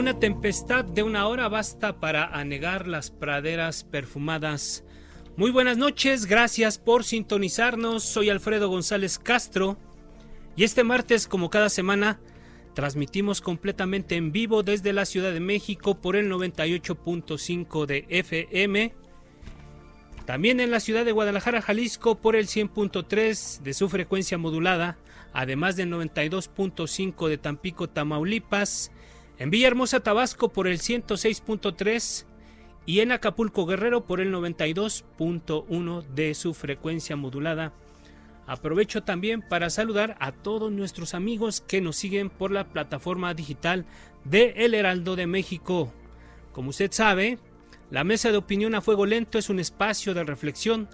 Una tempestad de una hora basta para anegar las praderas perfumadas. Muy buenas noches, gracias por sintonizarnos. Soy Alfredo González Castro y este martes, como cada semana, transmitimos completamente en vivo desde la Ciudad de México por el 98.5 de FM. También en la ciudad de Guadalajara, Jalisco, por el 100.3 de su frecuencia modulada, además del 92.5 de Tampico, Tamaulipas en Villahermosa, Tabasco por el 106.3 y en Acapulco, Guerrero por el 92.1 de su frecuencia modulada. Aprovecho también para saludar a todos nuestros amigos que nos siguen por la plataforma digital de El Heraldo de México. Como usted sabe, la mesa de opinión a fuego lento es un espacio de reflexión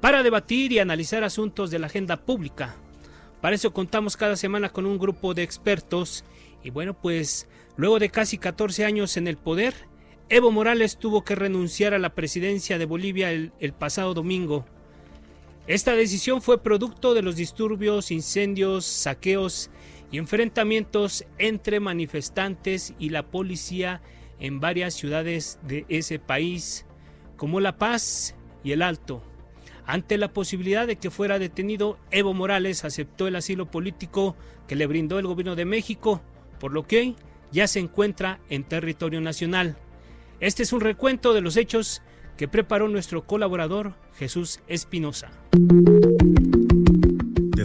para debatir y analizar asuntos de la agenda pública. Para eso contamos cada semana con un grupo de expertos y bueno, pues Luego de casi 14 años en el poder, Evo Morales tuvo que renunciar a la presidencia de Bolivia el, pasado domingo. Esta decisión fue producto de los disturbios, incendios, saqueos y enfrentamientos entre manifestantes y la policía en varias ciudades de ese país, como La Paz y El Alto. Ante la posibilidad de que fuera detenido, Evo Morales aceptó el asilo político que le brindó el gobierno de México, por lo que ya se encuentra en territorio nacional. Este es un recuento de los hechos que preparó nuestro colaborador Jesús Espinosa.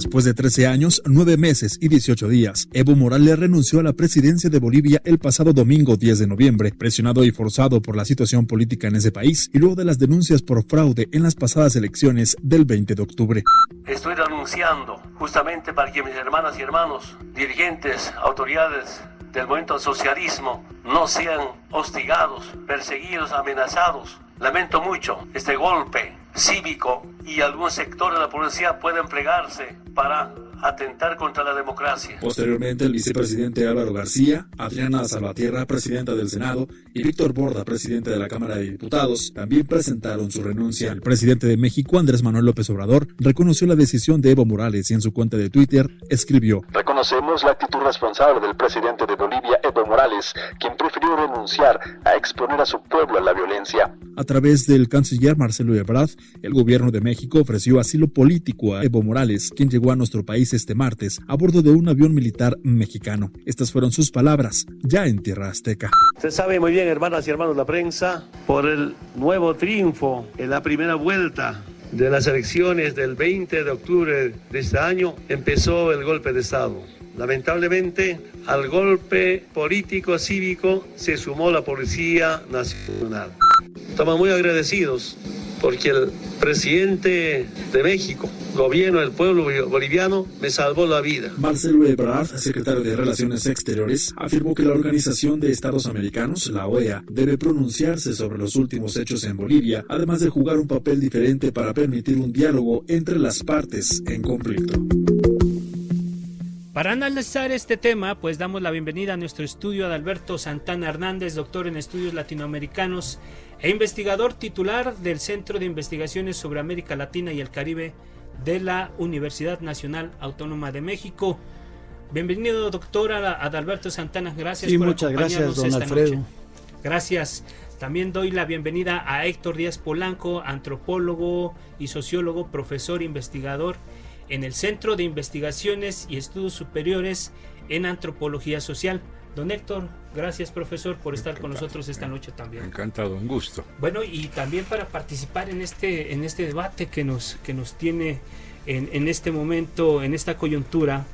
Después de 13 años, 9 meses y 18 días, Evo Morales renunció a la presidencia de Bolivia el pasado domingo 10 de noviembre, presionado y forzado por la situación política en ese país y luego de las denuncias por fraude en las pasadas elecciones del 20 de octubre. Estoy renunciando justamente para que mis hermanas y hermanos, dirigentes, autoridades del movimiento socialismo no sean hostigados, perseguidos, amenazados. Lamento mucho este golpe cívico y algún sector de la policía puede emplearse para atentar contra la democracia. Posteriormente, el vicepresidente Álvaro García, Adriana Salvatierra, presidenta del Senado, y Víctor Borda, presidente de la Cámara de Diputados, también presentaron su renuncia. El presidente de México, Andrés Manuel López Obrador, reconoció la decisión de Evo Morales y en su cuenta de Twitter escribió: Reconocemos la actitud responsable del presidente de Bolivia, Evo Morales, quien prefirió renunciar a exponer a su pueblo a la violencia. A través del canciller Marcelo Ebrard, el gobierno de México ofreció asilo político a Evo Morales, quien llegó a nuestro país este martes a bordo de un avión militar mexicano. Estas fueron sus palabras, ya en tierra azteca. Se sabe muy bien, hermanas y hermanos de la prensa, por el nuevo triunfo en la primera vuelta de las elecciones del 20 de octubre de este año, empezó el golpe de Estado. Lamentablemente, al golpe político cívico se sumó la Policía Nacional. Estamos muy agradecidos porque el presidente de México, gobierno del pueblo boliviano, me salvó la vida. Marcelo Ebrard, secretario de Relaciones Exteriores, afirmó que la Organización de Estados Americanos, la OEA, debe pronunciarse sobre los últimos hechos en Bolivia, además de jugar un papel diferente para permitir un diálogo entre las partes en conflicto. Para analizar este tema, pues damos la bienvenida a nuestro estudio a Alberto Santana Hernández, doctor en estudios latinoamericanos e investigador titular del Centro de Investigaciones sobre América Latina y el Caribe de la Universidad Nacional Autónoma de México. Bienvenido, doctor Adalberto Santana. Gracias por muchas gracias, don Alfredo. Gracias. También doy la bienvenida a Héctor Díaz Polanco, antropólogo y sociólogo, profesor investigador en el Centro de Investigaciones y Estudios Superiores en Antropología Social. Don Héctor, gracias profesor por estar con nosotros esta noche también. Encantado, un gusto. Bueno, y también para participar en este, en este debate que nos, que nos tiene en, en este momento, en esta coyuntura,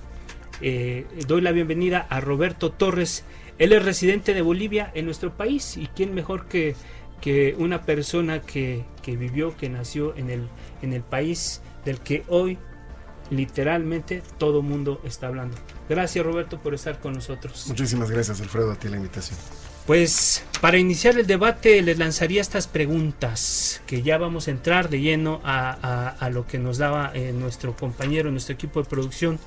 eh, doy la bienvenida a Roberto Torres. Él es residente de Bolivia en nuestro país y quién mejor que, que una persona que, que vivió, que nació en el, en el país del que hoy literalmente todo mundo está hablando. Gracias Roberto por estar con nosotros. Muchísimas gracias Alfredo a ti la invitación. Pues para iniciar el debate les lanzaría estas preguntas que ya vamos a entrar de lleno a, a, a lo que nos daba eh, nuestro compañero, nuestro equipo de producción.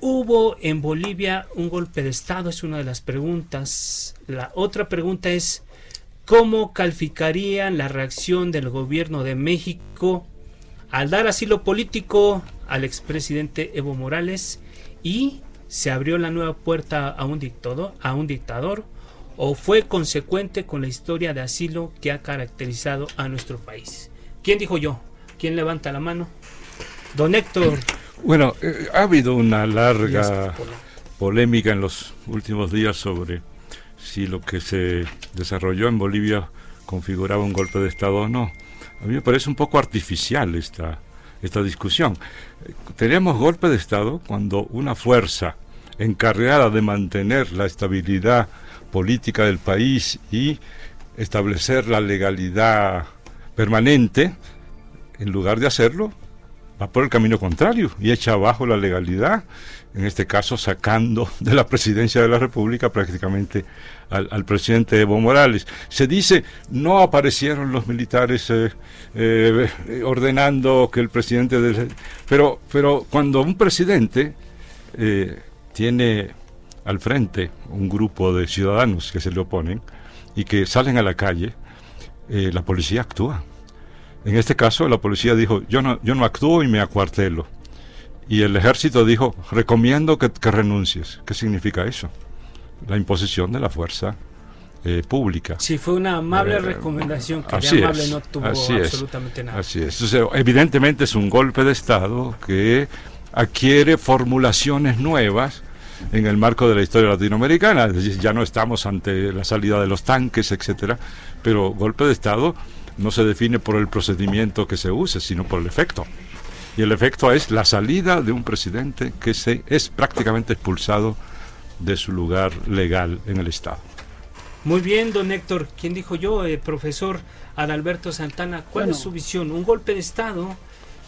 ¿Hubo en Bolivia un golpe de Estado? Es una de las preguntas. La otra pregunta es, ¿cómo calificarían la reacción del gobierno de México al dar asilo político al expresidente Evo Morales y se abrió la nueva puerta a un dictador, a un dictador o fue consecuente con la historia de asilo que ha caracterizado a nuestro país. ¿Quién dijo yo? ¿Quién levanta la mano? Don Héctor. Bueno, eh, ha habido una larga polémica en los últimos días sobre si lo que se desarrolló en Bolivia configuraba un golpe de Estado o no. A mí me parece un poco artificial esta, esta discusión. Tenemos golpe de Estado cuando una fuerza encargada de mantener la estabilidad política del país y establecer la legalidad permanente, en lugar de hacerlo, va por el camino contrario y echa abajo la legalidad, en este caso sacando de la presidencia de la República prácticamente al, presidente Evo Morales. Se dice, no aparecieron los militares eh, eh, ordenando que el presidente... De, pero, pero cuando un presidente eh, tiene al frente un grupo de ciudadanos que se le oponen y que salen a la calle, la policía actúa. En este caso, la policía dijo, yo no, yo no actúo y me acuartelo. Y el ejército dijo, recomiendo que, que renuncies. ¿Qué significa eso? La imposición de la fuerza eh, pública. Sí, fue una amable eh, recomendación que así de amable es, no tuvo así absolutamente es, nada. Así es. Entonces, evidentemente es un golpe de Estado que adquiere formulaciones nuevas en el marco de la historia latinoamericana. Es decir, ya no estamos ante la salida de los tanques, etcétera, pero golpe de Estado no se define por el procedimiento que se use, sino por el efecto. Y el efecto es la salida de un presidente que se es prácticamente expulsado de su lugar legal en el Estado. Muy bien, don Héctor. ¿Quién dijo yo? Eh, profesor Adalberto Santana. ¿Cuál Bueno. es su visión? ¿Un golpe de Estado?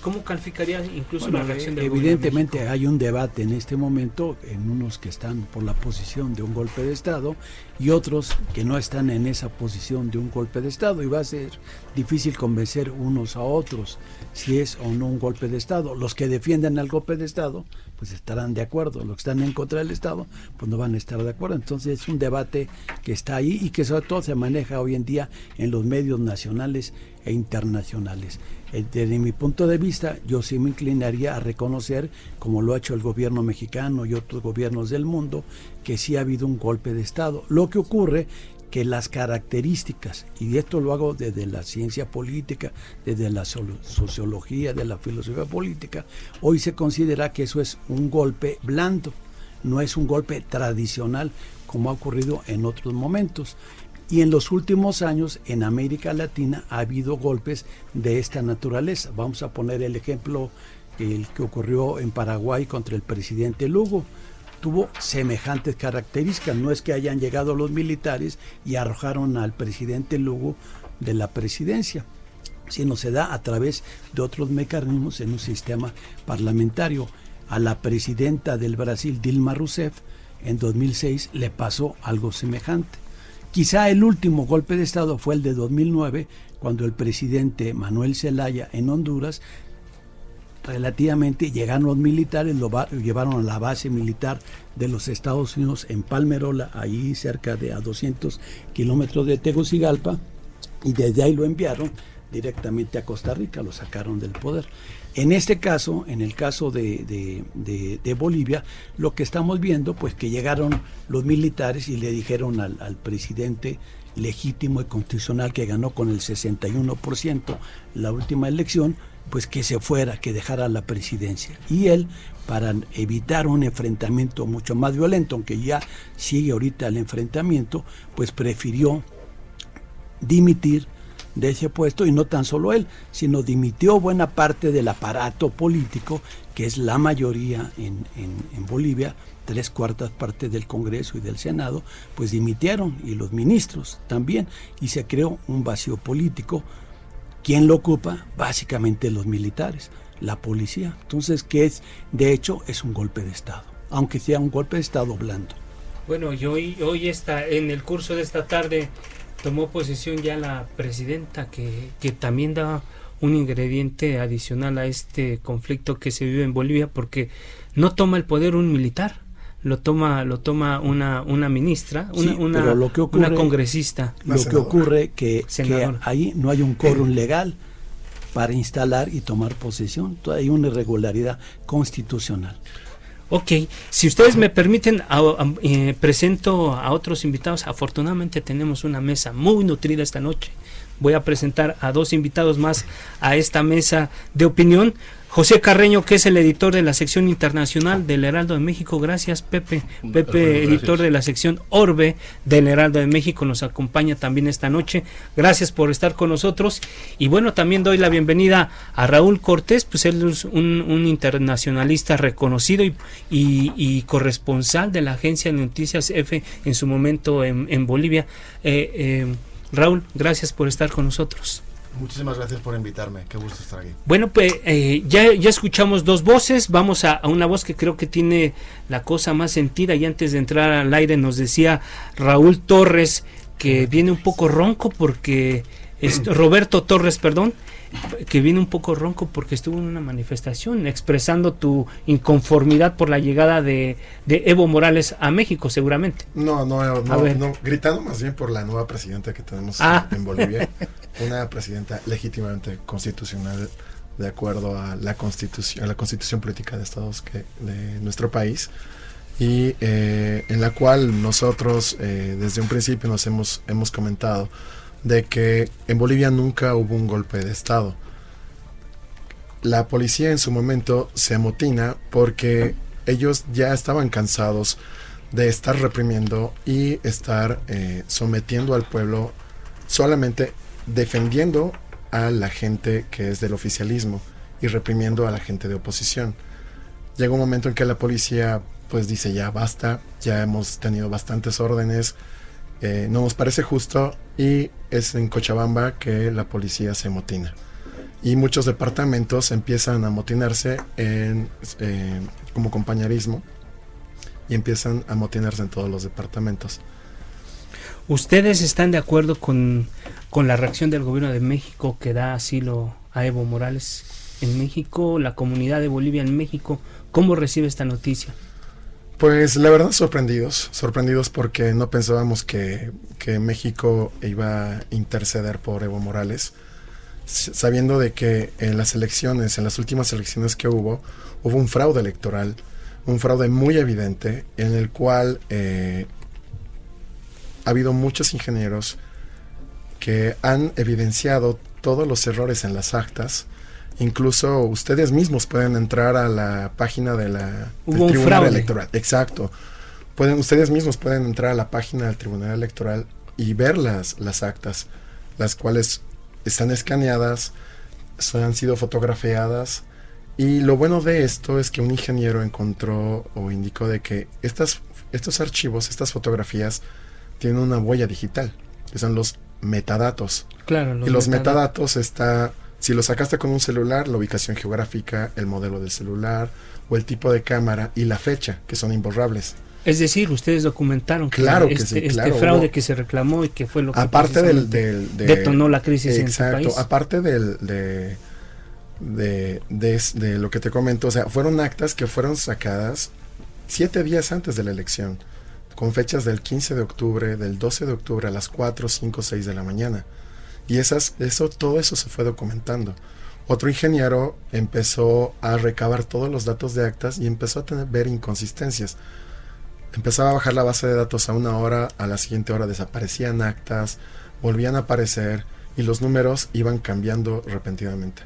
¿Cómo calificaría incluso Bueno, la reacción del evidentemente de hay un debate en este momento en unos que están por la posición de un golpe de Estado y otros que no están en esa posición de un golpe de Estado y va a ser difícil convencer unos a otros si es o no un golpe de Estado. Los que defiendan el golpe de Estado pues estarán de acuerdo, los que están en contra del Estado pues no van a estar de acuerdo. Entonces es un debate que está ahí y que sobre todo se maneja hoy en día en los medios nacionales e internacionales. Eh, Desde mi punto de vista, yo sí me inclinaría a reconocer, como lo ha hecho el gobierno mexicano y otros gobiernos del mundo, que sí ha habido un golpe de Estado. Lo que ocurre que las características, y esto lo hago desde la ciencia política, desde la sociología, de la filosofía política, hoy se considera que eso es un golpe blando, no es un golpe tradicional como ha ocurrido en otros momentos. Y en los últimos años en América Latina ha habido golpes de esta naturaleza. Vamos a poner el ejemplo el que ocurrió en Paraguay contra el presidente Lugo. Tuvo semejantes características. No es que hayan llegado los militares y arrojaron al presidente Lugo de la presidencia, sino se da a través de otros mecanismos en un sistema parlamentario. A la presidenta del Brasil, Dilma Rousseff, en 2006 le pasó algo semejante. Quizá el último golpe de Estado fue el de 2009, cuando el presidente Manuel Zelaya en Honduras, relativamente llegaron los militares, lo va- llevaron a la base militar de los Estados Unidos en Palmerola, ahí cerca de a 200 kilómetros de Tegucigalpa, y desde ahí lo enviaron directamente a Costa Rica, lo sacaron del poder. En este caso, en el caso de, de- de- de Bolivia, lo que estamos viendo, pues que llegaron los militares y le dijeron al, al presidente legítimo y constitucional que ganó con el 61% la última elección, pues que se fuera, que dejara la presidencia. Y él, para evitar un enfrentamiento mucho más violento, aunque ya sigue ahorita el enfrentamiento, pues prefirió dimitir de ese puesto y no tan solo él, sino dimitió buena parte del aparato político, que es la mayoría en, en, Bolivia, tres cuartas partes del Congreso y del Senado, pues dimitieron y los ministros también, y se creó un vacío político. ¿Quién lo ocupa? Básicamente los militares, la policía. Entonces, ¿qué es? De hecho, es un golpe de Estado, aunque sea un golpe de Estado blando. Bueno, y hoy, hoy está en el curso de esta tarde tomó posesión ya la presidenta, que, que también da un ingrediente adicional a este conflicto que se vive en Bolivia, porque no toma el poder un militar, lo toma lo toma una una ministra una, una, congresista lo que ocurre que, que ahí no hay un quórum legal para instalar y tomar posesión hay una irregularidad constitucional Ok, si ustedes me permiten, eh, presento a otros invitados. Afortunadamente tenemos una mesa muy nutrida esta noche. Voy a presentar a dos invitados más a esta mesa de opinión. José Carreño, que es el editor de la sección internacional del Heraldo de México. Gracias, Pepe. Pepe, editor de la sección Orbe del Heraldo de México, nos acompaña también esta noche. Gracias por estar con nosotros. Y bueno, también doy la bienvenida a Raúl Cortés, pues él es un, internacionalista reconocido y, corresponsal de la agencia de noticias F en su momento en, Bolivia. Eh, eh, Raúl, gracias por estar con nosotros. Muchísimas gracias por invitarme, qué gusto estar aquí. Bueno, pues eh, ya, ya escuchamos dos voces, vamos a, una voz que creo que tiene la cosa más sentida. Y antes de entrar al aire nos decía Raúl Torres que viene un poco ronco porque Roberto Torres, perdón, que viene un poco ronco porque estuvo en una manifestación expresando tu inconformidad por la llegada de, Evo Morales a México, seguramente. No, no, no, gritando más bien por la nueva presidenta que tenemos ah. en Bolivia, una presidenta legítimamente constitucional de acuerdo a la constitución, a la constitución política de Estados que, de nuestro país y eh, en la cual nosotros eh, desde un principio nos hemos, hemos comentado de que en Bolivia nunca hubo un golpe de Estado. La policía en su momento se amotina porque ellos ya estaban cansados de estar reprimiendo y estar eh, sometiendo al pueblo solamente defendiendo a la gente que es del oficialismo y reprimiendo a la gente de oposición. Llega un momento en que la policía pues dice ya basta, ya hemos tenido bastantes órdenes, eh, no nos parece justo y es en Cochabamba que la policía se motina. Y muchos departamentos empiezan a motinarse en, eh, como compañerismo y empiezan a motinarse en todos los departamentos. ¿Ustedes están de acuerdo con, con la reacción del gobierno de México que da asilo a Evo Morales en México, la comunidad de Bolivia en México? ¿Cómo recibe esta noticia? Pues la verdad sorprendidos, sorprendidos porque no pensábamos que, México iba a interceder por Evo Morales, sabiendo de que en las elecciones, en las últimas elecciones que hubo, hubo un fraude electoral, un fraude muy evidente en el cual eh, ha habido muchos ingenieros que han evidenciado todos los errores en las actas, Incluso ustedes mismos pueden entrar a la página de la, del Tribunal Electoral. Exacto. Pueden, ustedes mismos pueden entrar a la página del Tribunal Electoral y ver las, las actas, las cuales están escaneadas, han sido fotografiadas. Y lo bueno de esto es que un ingeniero encontró o indicó de que estas, estos archivos, estas fotografías, tienen una huella digital, que son los metadatos. Claro, y los metadatos está si lo sacaste con un celular, la ubicación geográfica, el modelo del celular o el tipo de cámara y la fecha, que son imborrables. Es decir, ustedes documentaron que, claro este, este fraude que se reclamó y que fue lo que aparte del, del detonó la crisis en el país. Aparte del, de, de, de, lo que te comento, o sea, fueron actas que fueron sacadas siete días antes de la elección, con fechas del 15 de octubre, del 12 de octubre a las 4, 5, 6 de la mañana. Y esas, eso, todo eso se fue documentando. Otro ingeniero empezó a recabar todos los datos de actas y empezó a tener, ver inconsistencias. Empezaba a bajar la base de datos a una hora, a la siguiente hora desaparecían actas, volvían a aparecer y los números iban cambiando repentinamente.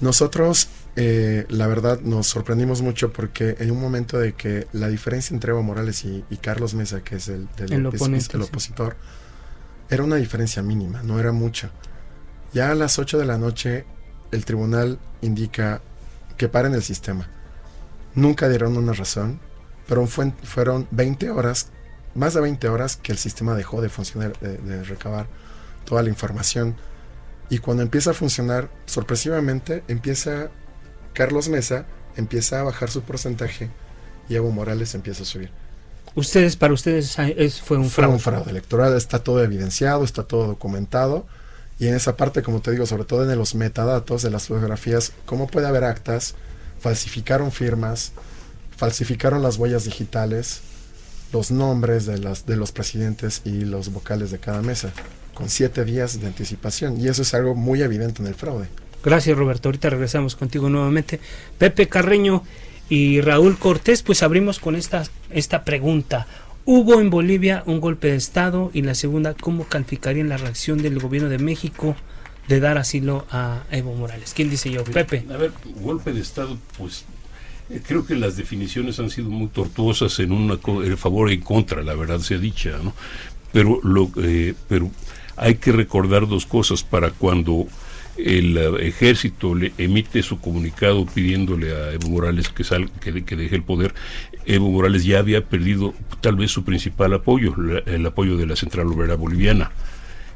Nosotros, eh, la verdad, nos sorprendimos mucho porque en un momento de que la diferencia entre Evo Morales y, Carlos Mesa, que es el, del, opositor, era una diferencia mínima, no era mucha. Ya a las 8 de la noche, el tribunal indica que paren el sistema. Nunca dieron una razón, pero fueron 20 horas, más de 20 horas que el sistema dejó de funcionar, de recabar toda la información y cuando empieza a funcionar, sorpresivamente, empieza Carlos Mesa, empieza a bajar su porcentaje y Evo Morales empieza a subir. Ustedes, para ustedes, es, fue un fraude. Fue un fraude electoral, está todo evidenciado, está todo documentado. Y en esa parte, como te digo, sobre todo en los metadatos de las fotografías, ¿cómo puede haber actas? Falsificaron firmas, falsificaron las huellas digitales, los nombres de, las, de los presidentes y los vocales de cada mesa con siete días de anticipación. Y eso es algo muy evidente en el fraude. Gracias Roberto, ahorita regresamos contigo nuevamente. Pepe Carreño y Raúl Cortés, pues abrimos con esta, esta pregunta. ¿Hubo en Bolivia un golpe de Estado? Y la segunda, ¿cómo calificarían la reacción del gobierno de México de dar asilo a Evo Morales? ¿Quién dice yo? Pepe. A ver, golpe de Estado, pues eh, creo que las definiciones han sido muy tortuosas en una en favor y en contra, la verdad sea dicha, ¿no? Pero lo eh, pero hay que recordar dos cosas para cuando el eh, ejército le emite su comunicado pidiéndole a Evo Morales que, sal, que, deje el poder, Evo Morales ya había perdido tal vez su principal apoyo, el apoyo de la Central Obrera Boliviana.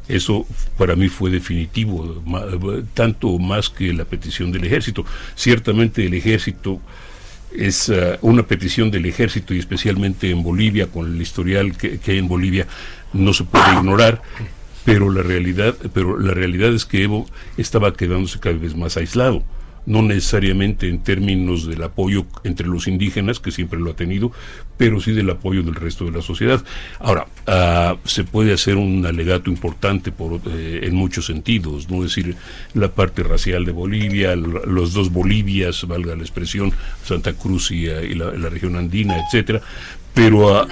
Eso para mí fue definitivo, tanto más que la petición del ejército. Ciertamente el ejército es eh, una petición del ejército y especialmente en Bolivia, con el historial que hay en Bolivia, no se puede ignorar pero la realidad, pero la realidad es que Evo estaba quedándose cada vez más aislado no necesariamente en términos del apoyo entre los indígenas, que siempre lo ha tenido, pero sí del apoyo del resto de la sociedad. Ahora, ah, se puede hacer un alegato importante por, eh, en muchos sentidos, ¿no? Es decir, la parte racial de Bolivia, los dos Bolivias, valga la expresión, Santa Cruz y, ah, la, región andina, etcétera, pero uh,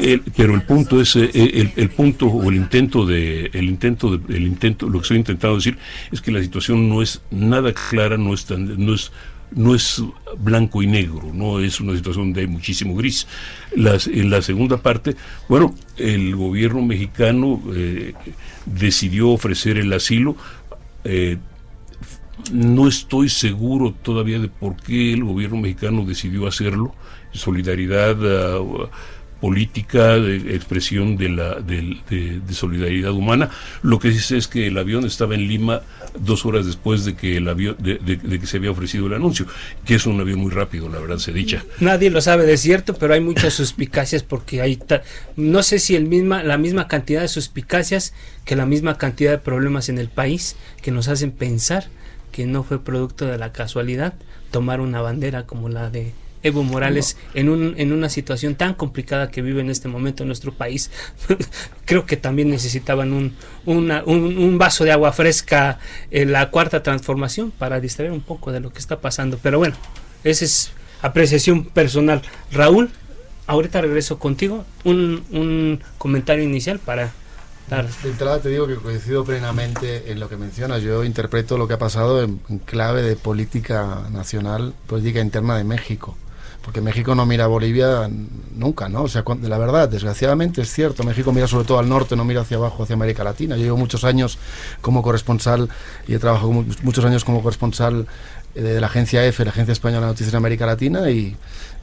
el, pero el punto es eh, el, el, punto o el intento de el intento de, el intento lo que estoy intentando decir es que la situación no es nada clara no es no es no es blanco y negro, no es una situación de muchísimo gris. Las, en la segunda parte, bueno, el gobierno mexicano eh, decidió ofrecer el asilo. Eh, no estoy seguro todavía de por qué el gobierno mexicano decidió hacerlo solidaridad uh, política, de expresión de, la, de, solidaridad humana. Lo que dice es que el avión estaba en Lima dos horas después de que el avión, de, que se había ofrecido el anuncio, que es un avión muy rápido, la verdad se dicha. Nadie lo sabe de cierto, pero hay muchas suspicacias porque hay, no sé si el misma, la misma cantidad de suspicacias que la misma cantidad de problemas en el país que nos hacen pensar que no fue producto de la casualidad tomar una bandera como la de Evo Morales en, un, en una situación tan complicada que vive en este momento en nuestro país. Creo que también necesitaban un, un, vaso de agua fresca en la cuarta transformación para distraer un poco de lo que está pasando. Pero bueno, esa es apreciación personal. Raúl, ahorita regreso contigo. Un, un comentario inicial para dar. De entrada te digo que coincido plenamente en lo que mencionas. Yo interpreto lo que ha pasado en clave de política nacional, política interna de México porque México no mira a Bolivia nunca, ¿no? O sea, la verdad, desgraciadamente es cierto, México mira sobre todo al norte, no mira hacia abajo, hacia América Latina. Yo llevo muchos años como corresponsal y he trabajado muchos años como corresponsal eh, de la agencia EFE, la Agencia Española de Noticias de América Latina, y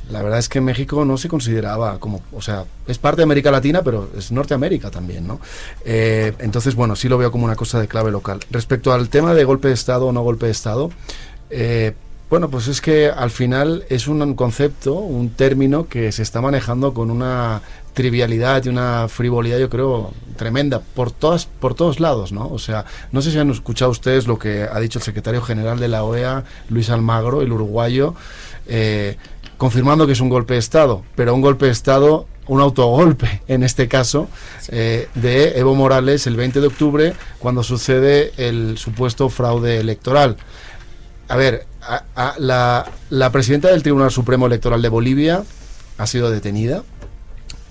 la verdad es que México no se consideraba como, o sea, es parte de América Latina, pero es Norteamérica también, ¿no? Eh, entonces, bueno, sí lo veo como una cosa de clave local. Respecto al tema de golpe de Estado o no golpe de Estado, eh, bueno, pues es que al final es un concepto, un término que se está manejando con una trivialidad y una frivolidad, yo creo, tremenda, por todas, por todos lados, ¿no? O sea, no sé si han escuchado ustedes lo que ha dicho el secretario general de la OEA, Luis Almagro, el uruguayo, eh, confirmando que es un golpe de Estado, pero un golpe de Estado, un autogolpe, en este caso, eh, de Evo Morales el 20 de octubre, cuando sucede el supuesto fraude electoral. A ver, la, presidenta del Tribunal Supremo Electoral de Bolivia ha sido detenida,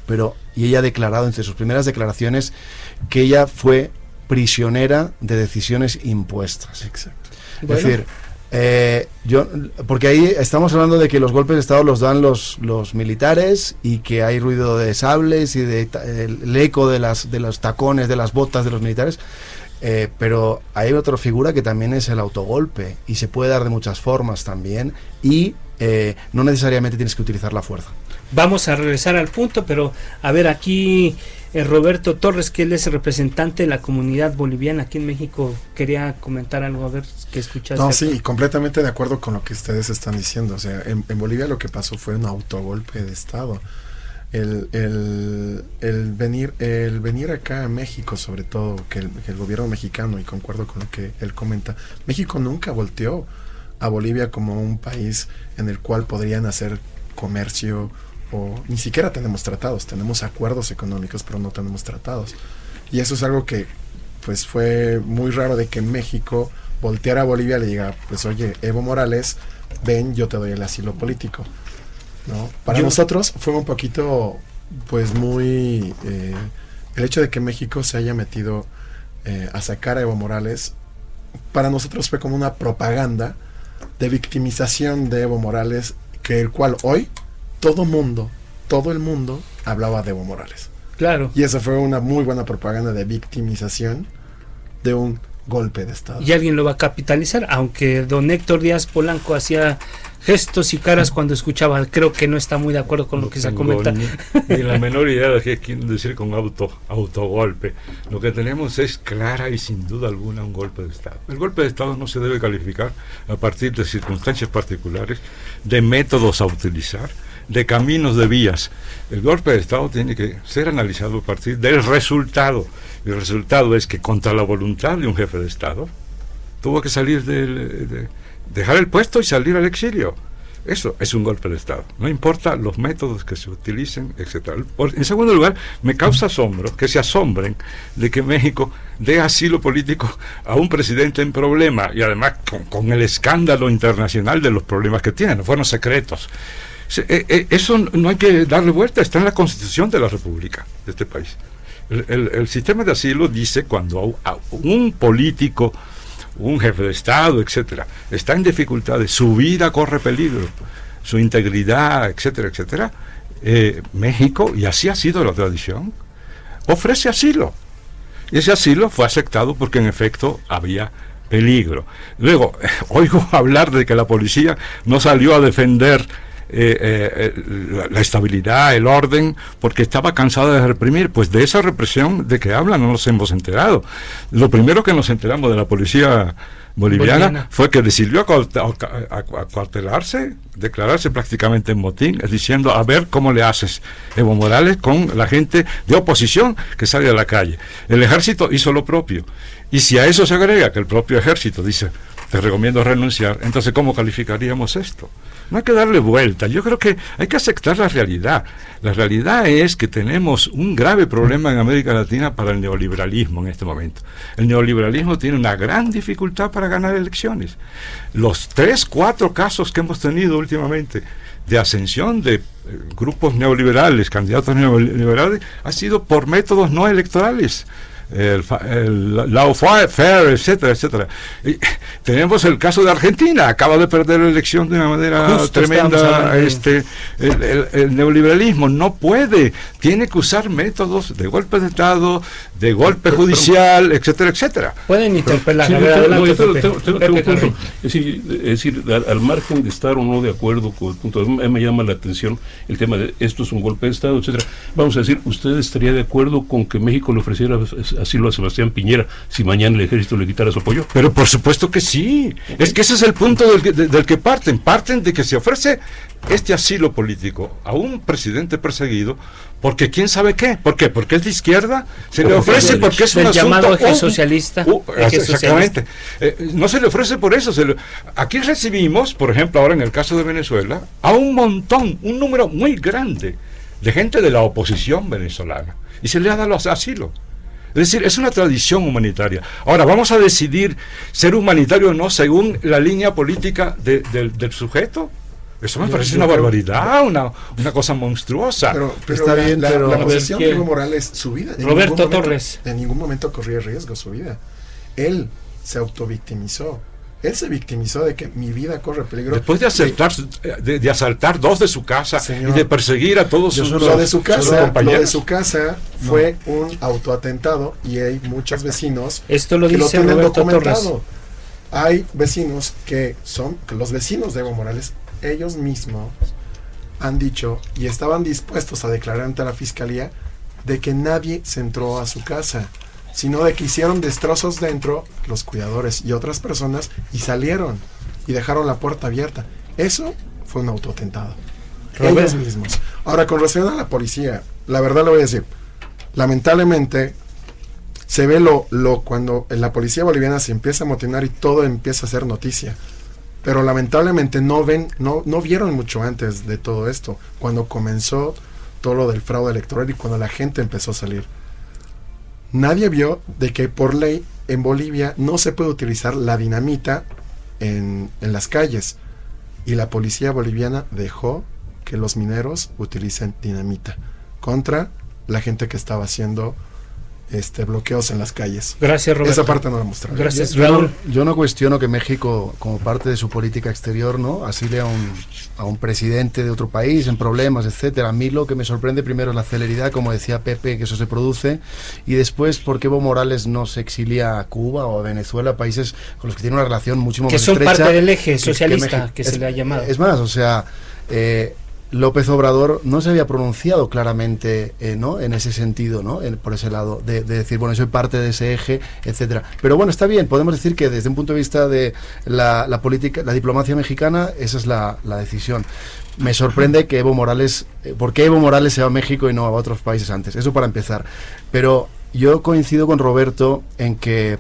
pero y ella ha declarado entre sus primeras declaraciones que ella fue prisionera de decisiones impuestas. Exacto. Es decir, Eh, yo, porque ahí estamos hablando de que los golpes de Estado los dan los, los militares y que hay ruido de sables y de el, eco de, las, de los tacones, de las botas de los militares. Eh, pero hay otra figura que también es el autogolpe y se puede dar de muchas formas también y eh, no necesariamente tienes que utilizar la fuerza. Vamos a regresar al punto, pero a ver aquí eh, Roberto Torres, que él es representante de la comunidad boliviana aquí en México, quería comentar algo, a ver qué escuchaste. No, sí, completamente de acuerdo con lo que ustedes están diciendo. O sea, en, Bolivia lo que pasó fue un autogolpe de Estado. El, el, venir, el venir acá a México, sobre todo, que el, que el gobierno mexicano, y concuerdo con lo que él comenta, México nunca volteó a Bolivia como un país en el cual podrían hacer comercio ni siquiera tenemos tratados, tenemos acuerdos económicos, pero no tenemos tratados. Y eso es algo que pues fue muy raro de que México volteara a Bolivia y le diga, pues oye, Evo Morales, ven, yo te doy el asilo político. ¿No? Para nosotros fue un poquito, pues muy... Eh, el hecho de que México se haya metido eh, a sacar a Evo Morales, para nosotros fue como una propaganda de victimización de Evo Morales, que el cual hoy todo mundo, todo el mundo hablaba de Evo Morales. Claro. Y esa fue una muy buena propaganda de victimización de un golpe de Estado. Y alguien lo va a capitalizar, aunque don Héctor Díaz Polanco hacía gestos y caras cuando escuchaba, creo que no está muy de acuerdo con lo que se comenta. Ni, la menor idea de qué quieren decir con auto, autogolpe. Lo que tenemos es clara y sin duda alguna un golpe de Estado. El golpe de Estado no se debe calificar a partir de circunstancias particulares, de métodos a utilizar de caminos de vías. El golpe de Estado tiene que ser analizado a partir del resultado. El resultado es que contra la voluntad de un jefe de Estado tuvo que salir de, dejar el puesto y salir al exilio. Eso es un golpe de Estado. No importa los métodos que se utilicen, etc. en segundo lugar, me causa asombro que se asombren de que México dé asilo político a un presidente en problema y además con, con el escándalo internacional de los problemas que tiene. No fueron secretos. Eh, eh, eso no hay que darle vuelta, está en la constitución de la República de este país. El, sistema de asilo dice cuando un político, un jefe de Estado, etcétera, está en dificultades, su vida corre peligro, su integridad, etcétera, etcétera, eh, México, y así ha sido la tradición, ofrece asilo. Y ese asilo fue aceptado porque en efecto había peligro. Luego, oigo hablar de que la policía no salió a defender eh, eh, la, estabilidad, el orden, porque estaba cansada de reprimir. Pues de esa represión de que hablan no nos hemos enterado. Lo primero que nos enteramos de la policía boliviana, fue que decidió acuartelarse, declararse prácticamente en motín, diciendo a ver cómo le haces Evo Morales con la gente de oposición que sale a la calle. El ejército hizo lo propio. Y si a eso se agrega que el propio ejército dice, te recomiendo renunciar, entonces ¿cómo calificaríamos esto? No hay que darle vuelta. Yo creo que hay que aceptar la realidad. La realidad es que tenemos un grave problema en América Latina para el neoliberalismo en este momento. El neoliberalismo tiene una gran dificultad para ganar elecciones. Los tres, cuatro casos que hemos tenido últimamente de ascensión de eh, grupos neoliberales, candidatos neoliberales, ha sido por métodos no electorales el, el Fair, etcétera, etcétera. Y tenemos el caso de Argentina, acaba de perder la elección de una manera tremenda. Este, el, neoliberalismo no puede, tiene que usar métodos de golpe de Estado, de golpe judicial, etcétera, etcétera. Pueden interpelar. Es decir, al, margen de estar o no de acuerdo con el punto, me llama la atención el tema de esto es un golpe de Estado, etcétera. Vamos a decir, ¿usted estaría de acuerdo con que México le ofreciera asilo a Sebastián Piñera si mañana el ejército le quitara su apoyo? Pero por supuesto que sí. Es que ese es el punto del que, del que parten. Parten de que se ofrece este asilo político a un presidente perseguido porque quién sabe qué. ¿Por qué? Porque es de izquierda. Se le ofrece porque es un asunto... llamado eje socialista. exactamente. Eh, no se le ofrece por eso. aquí recibimos, por ejemplo, ahora en el caso de Venezuela, a un montón, un número muy grande de gente de la oposición venezolana. Y se le ha dado asilo. Es decir, es una tradición humanitaria. Ahora, vamos a decidir ser humanitario o no según la línea política del sujeto. Eso me parece una barbaridad, una, una cosa monstruosa. Pero, está bien, la, pero, la, posición de Evo Morales, su vida. Roberto Torres. En ningún momento corría riesgo su vida. Él se autovictimizó. Él se victimizó de que mi vida corre peligro. Después de asaltar, de, asaltar dos de su casa y de perseguir a todos sus, lo de su casa, compañeros. Lo de su casa fue un autoatentado y hay muchos vecinos Esto lo que lo tienen documentado. Hay vecinos que son, los vecinos de Evo Morales, ellos mismos han dicho y estaban dispuestos a declarar ante la fiscalía de que nadie se entró a su casa sino de que hicieron destrozos dentro los cuidadores y otras personas y salieron y dejaron la puerta abierta. Eso fue un autotentado. Ellos mismos. Ahora, con relación a la policía, la verdad le voy a decir, lamentablemente se ve lo, lo cuando la policía boliviana se empieza a motinar y todo empieza a ser noticia. Pero lamentablemente no ven, no, no vieron mucho antes de todo esto, cuando comenzó todo lo del fraude electoral y cuando la gente empezó a salir nadie vio de que por ley en Bolivia no se puede utilizar la dinamita en, en las calles. Y la policía boliviana dejó que los mineros utilicen dinamita contra la gente que estaba haciendo este, bloqueos en las calles. Gracias, Roberto. Esa parte no la mostraron. Gracias, yo, Raúl. Yo, no cuestiono que México, como parte de su política exterior, ¿no? asile a un, a un presidente de otro país en problemas, etcétera. A mí lo que me sorprende primero es la celeridad, como decía Pepe, que eso se produce, y después por qué Evo Morales no se exilia a Cuba o a Venezuela, países con los que tiene una relación mucho más estrecha. Que son parte del eje socialista, que, se le ha llamado. Es más, o sea... Eh, López Obrador no se había pronunciado claramente eh, ¿no? en ese sentido, ¿no? por ese lado, de, decir, bueno, soy parte de ese eje, etcétera. Pero bueno, está bien, podemos decir que desde un punto de vista de la, política, la diplomacia mexicana, esa es la, decisión. Me sorprende que Evo Morales, eh, ¿por qué Evo Morales se va a México y no a otros países antes? Eso para empezar. Pero yo coincido con Roberto en que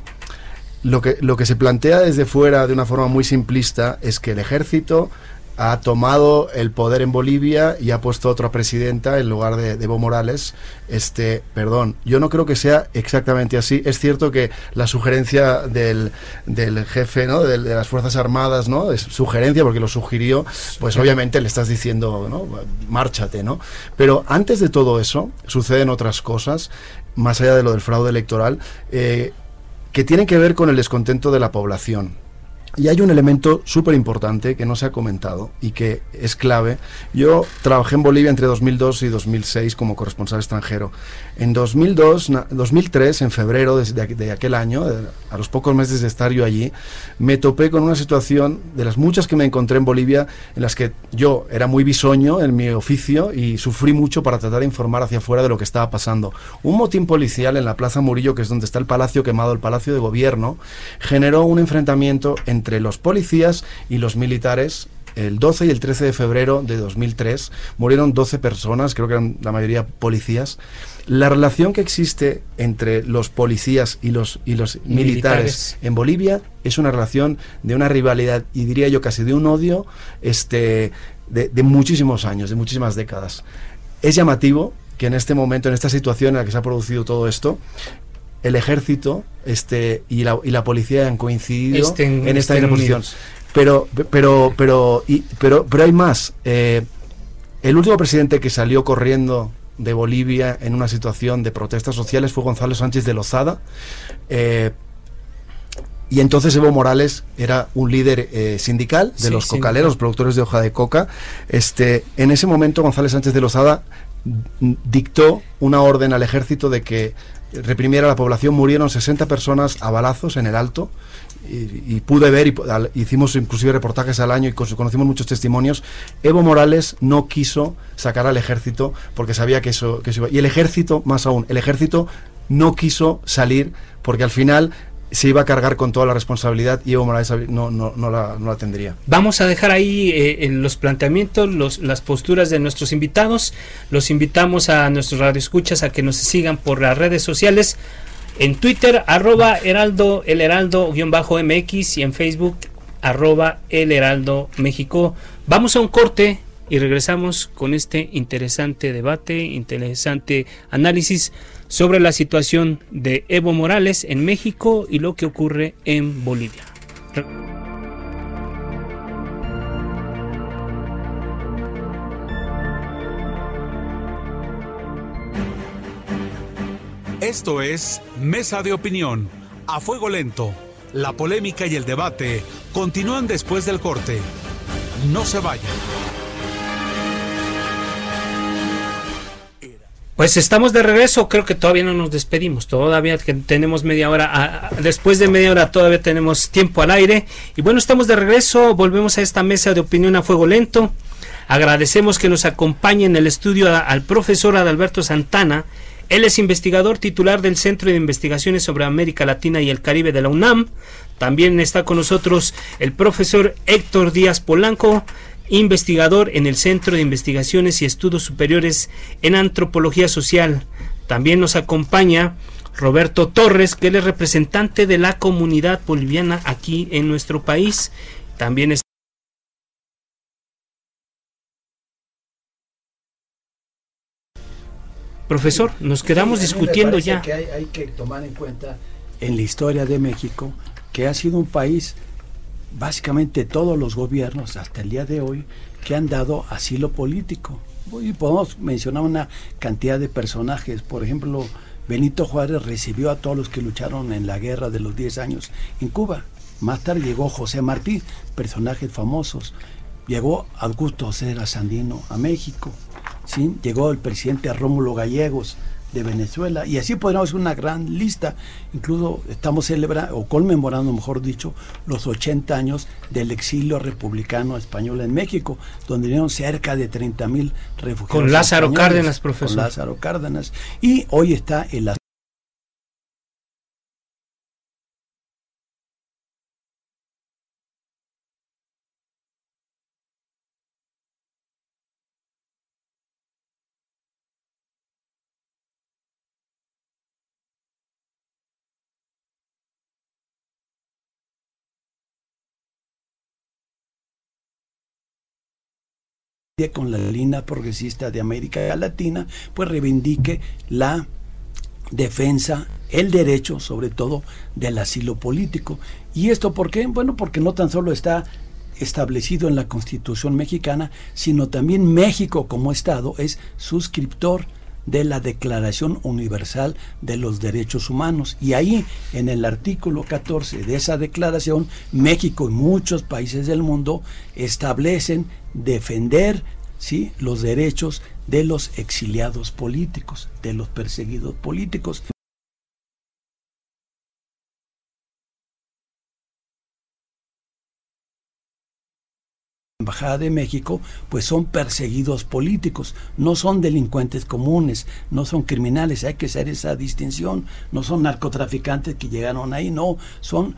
lo que, lo que se plantea desde fuera de una forma muy simplista es que el ejército ha tomado el poder en Bolivia y ha puesto otra presidenta en lugar de, Evo Morales. Este, perdón, yo no creo que sea exactamente así. Es cierto que la sugerencia del, del jefe ¿no? de, las Fuerzas Armadas, ¿no? Es sugerencia porque lo sugirió, pues obviamente le estás diciendo, ¿no? Márchate, ¿no? Pero antes de todo eso, suceden otras cosas, más allá de lo del fraude electoral, eh, que tienen que ver con el descontento de la población. Y hay un elemento súper importante que no se ha comentado y que es clave. Yo trabajé en Bolivia entre 2002 y 2006 como corresponsal extranjero. En 2002, 2003, en febrero de, aquel año, a los pocos meses de estar yo allí, me topé con una situación de las muchas que me encontré en Bolivia en las que yo era muy bisoño en mi oficio y sufrí mucho para tratar de informar hacia afuera de lo que estaba pasando. Un motín policial en la Plaza Murillo, que es donde está el palacio quemado, el palacio de gobierno, generó un enfrentamiento en entre los policías y los militares el 12 y el 13 de febrero de 2003 murieron 12 personas, creo que eran la mayoría policías. La relación que existe entre los policías y los, y los militares, en Bolivia es una relación de una rivalidad y diría yo casi de un odio este, de, de muchísimos años, de muchísimas décadas. Es llamativo que en este momento, en esta situación en la que se ha producido todo esto, el ejército este, y, la, y la policía han coincidido en esta posición. Pero, pero, pero, y, pero, pero hay más. Eh, el último presidente que salió corriendo de Bolivia en una situación de protestas sociales fue Gonzalo Sánchez de Lozada. Eh, y entonces Evo Morales era un líder eh, sindical de los cocaleros, productores de hoja de coca. Este, en ese momento González Sánchez de Lozada dictó una orden al ejército de que reprimiera a la población, murieron 60 personas a balazos en el Alto. Y, pude ver, y, hicimos inclusive reportajes al año y conocimos muchos testimonios. Evo Morales no quiso sacar al ejército porque sabía que eso, que eso iba. Y el ejército, más aún, el ejército no quiso salir porque al final se iba a cargar con toda la responsabilidad y Evo Morales no, no, no, la, no la, tendría. Vamos a dejar ahí eh, en los planteamientos, los, las posturas de nuestros invitados. Los invitamos a nuestros radioescuchas a que nos sigan por las redes sociales. En Twitter, arroba heraldo, el heraldo guion bajo MX y en Facebook, arroba el heraldo México. Vamos a un corte y regresamos con este interesante debate, interesante análisis sobre la situación de Evo Morales en México y lo que ocurre en Bolivia. Esto es Mesa de Opinión, a fuego lento La polémica y el debate continúan después del corte. No se vayan. Pues estamos de regreso, creo que todavía no nos despedimos, todavía tenemos media hora, después de media hora todavía tenemos tiempo al aire. Y bueno, estamos de regreso, volvemos a esta mesa de opinión a fuego lento, agradecemos que nos acompañe en el estudio al profesor Adalberto Santana, él es investigador titular del Centro de Investigaciones sobre América Latina y el Caribe de la UNAM, también está con nosotros el profesor Héctor Díaz Polanco, investigador en el Centro de Investigaciones y Estudios Superiores en Antropología Social. También nos acompaña Roberto Torres, que él es representante de la comunidad boliviana aquí en nuestro país. También está Profesor, nos quedamos discutiendo ya. Que hay, hay que tomar en cuenta en la historia de México que ha sido un país básicamente todos los gobiernos hasta el día de hoy que han dado asilo político. Y podemos mencionar una cantidad de personajes. Por ejemplo, Benito Juárez recibió a todos los que lucharon en la guerra de los 10 años en Cuba. Más tarde llegó José Martí, personajes famosos. Llegó Augusto Cera Sandino a México. ¿sí? Llegó el presidente Rómulo Gallegos de Venezuela. Y así podríamos hacer una gran lista. Incluso estamos celebrando, o conmemorando, mejor dicho, los 80 años del exilio republicano español en México, donde vinieron cerca de 30 mil refugiados. Con Lázaro Cárdenas, profesor. Con Lázaro Cárdenas. Y hoy está el con la línea progresista de América Latina, pues reivindique la defensa, el derecho, sobre todo, del asilo político. ¿Y esto por qué? Bueno, porque no tan solo está establecido en la Constitución mexicana, sino también México como Estado es suscriptor de la Declaración Universal de los Derechos Humanos. Y ahí, en el artículo 14 de esa declaración, México y muchos países del mundo establecen defender ¿sí? los derechos de los exiliados políticos, de los perseguidos políticos. Embajada de México, pues son perseguidos políticos, no son delincuentes comunes, no son criminales, hay que hacer esa distinción, no son narcotraficantes que llegaron ahí, no, son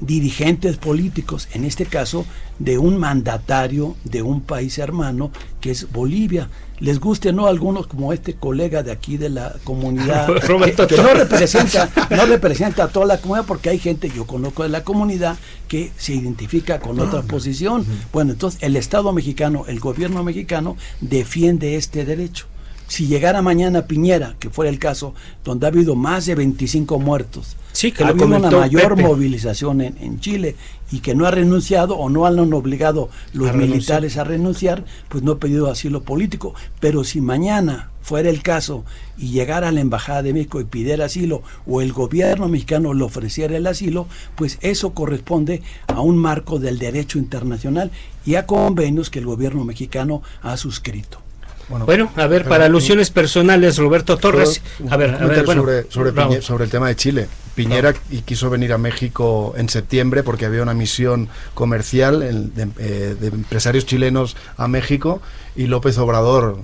dirigentes políticos, en este caso de un mandatario de un país hermano que es Bolivia. Les guste o no algunos como este colega de aquí de la comunidad que, no representa no representa a toda la comunidad porque hay gente yo conozco de la comunidad que se identifica con otra posición. Bueno, entonces el Estado mexicano, el gobierno mexicano defiende este derecho. Si llegara mañana Piñera, que fuera el caso, donde ha habido más de 25 muertos, Sí, que ha habido una mayor movilización en, Chile y que no ha renunciado o no han obligado los militares a renunciar, pues no ha pedido asilo político. Pero si mañana fuera el caso y llegara a la Embajada de México y pidiera asilo o el gobierno mexicano le ofreciera el asilo, pues eso corresponde a un marco del derecho internacional y a convenios que el gobierno mexicano ha suscrito. Bueno, a ver, para alusiones personales, Roberto Torres. A ver, a ver sobre, sobre, sobre, el tema de Chile. Piñera y quiso venir a México en septiembre porque había una misión comercial eh, de, empresarios chilenos a México y López Obrador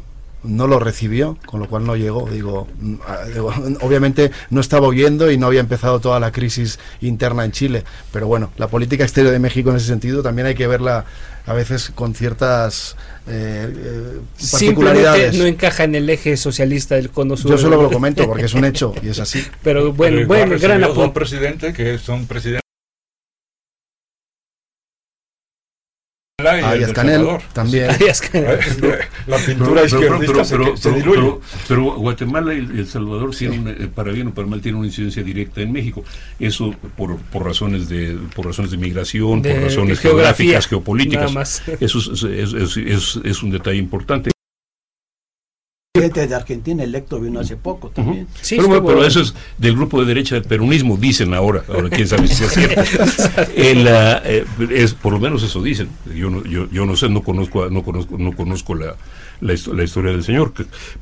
no lo recibió, con lo cual no llegó. Digo, mm, obviamente no estaba oyendo y no había empezado toda la crisis interna en Chile. Pero bueno, la política exterior de México en ese sentido también hay que verla a veces con ciertas eh, eh particularidades. no encaja en el eje socialista del cono sur. Yo solo lo comento porque es un hecho y es así. Pero bueno, bueno, gran apunte. presidente que son presidentes Arias Canel también. La pintura izquierdista se, diluye. Pero, Guatemala y El Salvador, eh, para bien o para mal, tienen una incidencia directa en México. Eso por, por razones de por razones de migración, por razones geográficas, geopolíticas. Eso es, es, es un detalle importante. Presidente de Argentina electo vino hace poco también. sí, pero, pero, eso es del grupo de derecha del peronismo, dicen ahora. Ahora quién sabe si es cierto. Eh, es, por lo menos eso dicen. Yo no, yo, yo no sé, no conozco, no conozco, no conozco la, la, historia del señor.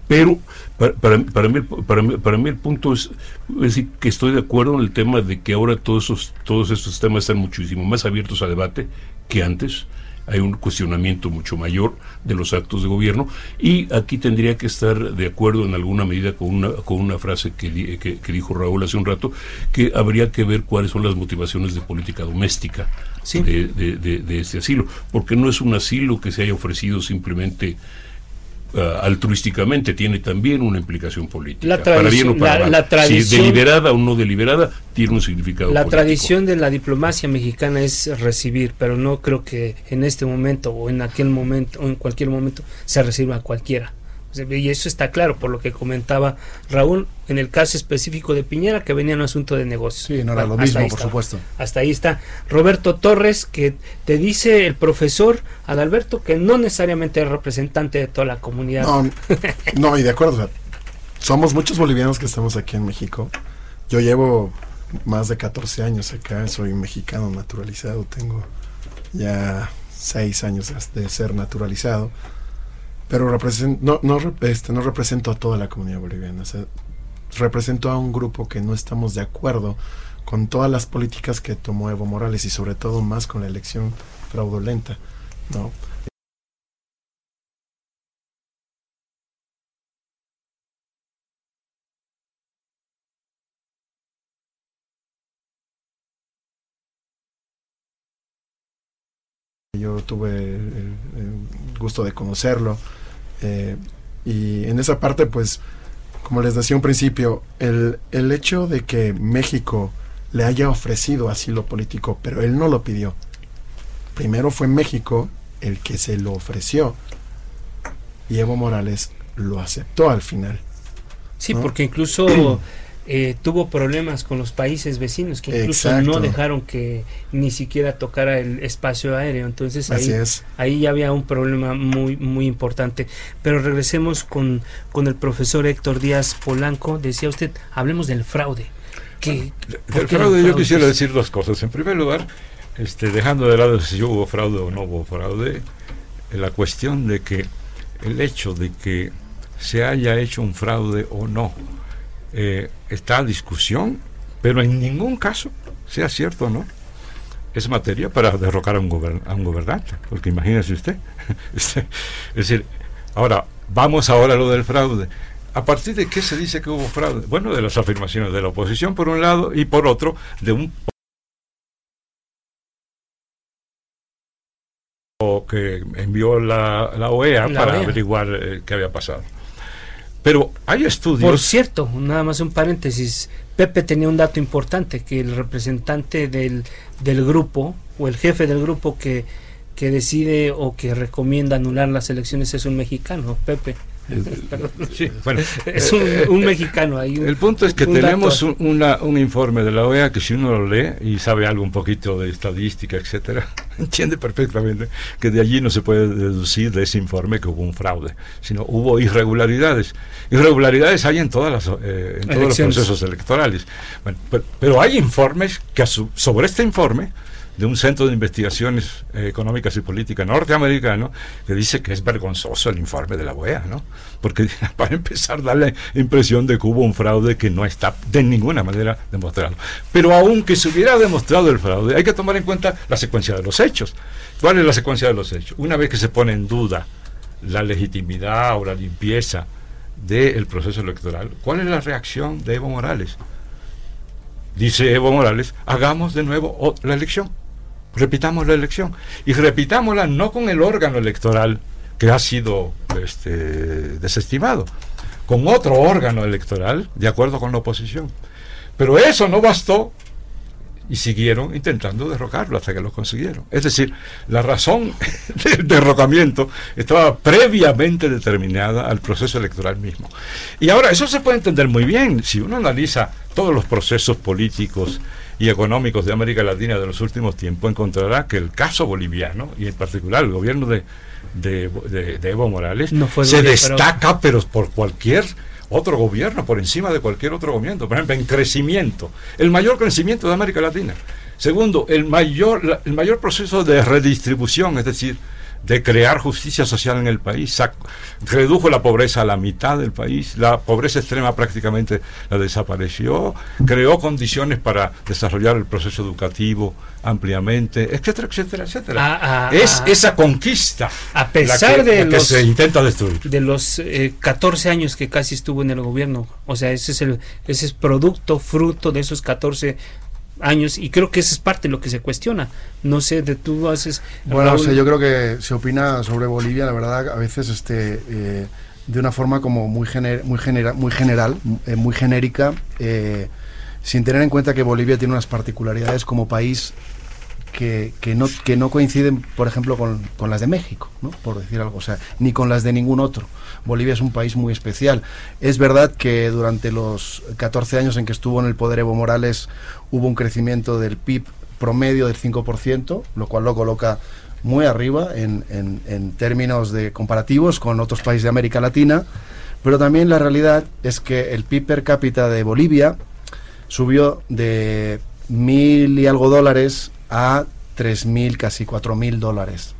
Pero para, para, mí, para, mí, para mí el punto es, decir, que estoy de acuerdo en el tema de que ahora todos, esos, todos estos temas están muchísimo más abiertos a debate que antes hay un cuestionamiento mucho mayor de los actos de gobierno. Y aquí tendría que estar de acuerdo en alguna medida con una, con una frase que, que, dijo Raúl hace un rato, que habría que ver cuáles son las motivaciones de política doméstica de, de, de, este asilo, porque no es un asilo que se haya ofrecido simplemente uh, altruísticamente tiene también una implicación política. La para bien o para la, tradición, si deliberada o no deliberada, tiene un significado La tradición de la diplomacia mexicana es recibir, pero no creo que en este momento o en aquel momento o en cualquier momento se reciba a cualquiera. Y eso está claro por lo que comentaba Raúl en el caso específico de Piñera, que venía en un asunto de negocios. Sí, no era lo mismo, por supuesto. Hasta ahí está. Roberto Torres, que te dice el profesor Adalberto que no necesariamente es representante de toda la comunidad. No, y de acuerdo. somos muchos bolivianos que estamos aquí en México. Yo llevo más de 14 años acá, soy mexicano naturalizado, tengo ya 6 años de ser naturalizado pero no, no, este, no represento a toda la comunidad boliviana. represento a un grupo que no estamos de acuerdo con todas las políticas que tomó Evo Morales y sobre todo más con la elección fraudulenta. ¿no? Yo tuve el gusto de conocerlo. Eh, y en esa parte, pues, como les decía un principio, el, el hecho de que México le haya ofrecido asilo político, pero él no lo pidió. Primero fue México el que se lo ofreció. Y Evo Morales lo aceptó al final. Sí, porque incluso eh, tuvo problemas con los países vecinos que incluso no dejaron que ni siquiera tocara el espacio aéreo. Entonces ahí, ahí ya había un problema muy, muy importante. Pero regresemos con, con el profesor Héctor Díaz Polanco. Decía usted, hablemos del fraude. Que, el fraude, yo quisiera decir dos cosas. En primer lugar, este, dejando de lado si hubo fraude o no hubo fraude, la cuestión de que el hecho de que se haya hecho un fraude o no, eh, está a discusión, pero en ningún caso, sea cierto o no, es materia para derrocar a un, gobernante, porque imagínese usted. Es decir, ahora, vamos ahora a lo del fraude. ¿A partir de qué se dice que hubo fraude? Bueno, de las afirmaciones de la oposición por un lado y por otro de un que envió la, la OEA para e averiguar eh, qué había pasado. Pero hay estudios. Por cierto, nada más un paréntesis. Pepe tenía un dato importante, que el representante del, del grupo, o el jefe del grupo que, que decide o que recomienda anular las elecciones es un mexicano, Pepe. Sí, bueno, es un, mexicano ahí. el punto es que tenemos un, un, informe de la OEA que si uno lo lee y sabe algo un poquito de estadística, etcétera, entiende perfectamente que de allí no se puede deducir de ese informe que hubo un fraude, sino hubo irregularidades. Irregularidades hay en todas las eh, en todos los procesos electorales. Bueno, pero, hay informes que sobre este informe de un centro de investigaciones eh, económicas y políticas norteamericano que dice que es vergonzoso el informe de la OEA, ¿no? Porque para empezar da la impresión de que hubo un fraude que no está de ninguna manera demostrado. Pero aunque se hubiera demostrado el fraude, hay que tomar en cuenta la secuencia de los hechos. ¿Cuál es la secuencia de los hechos? Una vez que se pone en duda la legitimidad o la limpieza del proceso electoral, ¿cuál es la reacción de Evo Morales? Dice Evo Morales, hagamos de nuevo la elección repitamos la elección. Y repitámosla no con el órgano electoral que ha sido este, desestimado, con otro órgano electoral de acuerdo con la oposición. Pero eso no bastó y siguieron intentando derrocarlo hasta que lo consiguieron. Es decir, la razón del derrocamiento estaba previamente determinada al proceso electoral mismo. Y ahora, eso se puede entender muy bien si uno analiza todos los procesos políticos y económicos de América Latina de los últimos tiempos, encontrará que el caso boliviano, y en particular el gobierno de, de, Evo Morales, se destaca, pero... por cualquier otro gobierno, por encima de cualquier otro gobierno. Por ejemplo, en crecimiento, el mayor crecimiento de América Latina. Segundo, el mayor, el mayor proceso de redistribución, es decir, de crear justicia social en el país. redujo la pobreza a la mitad del país, la pobreza extrema prácticamente la desapareció, creó condiciones para desarrollar el proceso educativo ampliamente, etcétera, etcétera, etcétera. Ah, ah, es ah. esa conquista a pesar de que se intenta destruir. De los 14 eh, años que casi estuvo en el gobierno, o sea, ese es el ese es producto, fruto de esos 14 años y creo que eso es parte de lo que se cuestiona. No sé, de tú haces... Bueno, yo creo que se opina sobre Bolivia, la verdad, a veces este, eh, de una forma como muy, muy, genera muy general, eh, muy genérica, eh, sin tener en cuenta que Bolivia tiene unas particularidades como país que, no, que no coinciden, por ejemplo, con, con, las de México, ¿no? por decir algo, o sea, ni con las de ningún otro. Bolivia es un país muy especial. Es verdad que durante los 14 años en que estuvo en el poder Evo Morales hubo un crecimiento del PIB promedio del 5%, lo cual lo coloca muy arriba en, en, términos de comparativos con otros países de América Latina, pero también la realidad es que el PIB per cápita de Bolivia subió de mil y algo dólares a tres mil, casi cuatro mil dólares.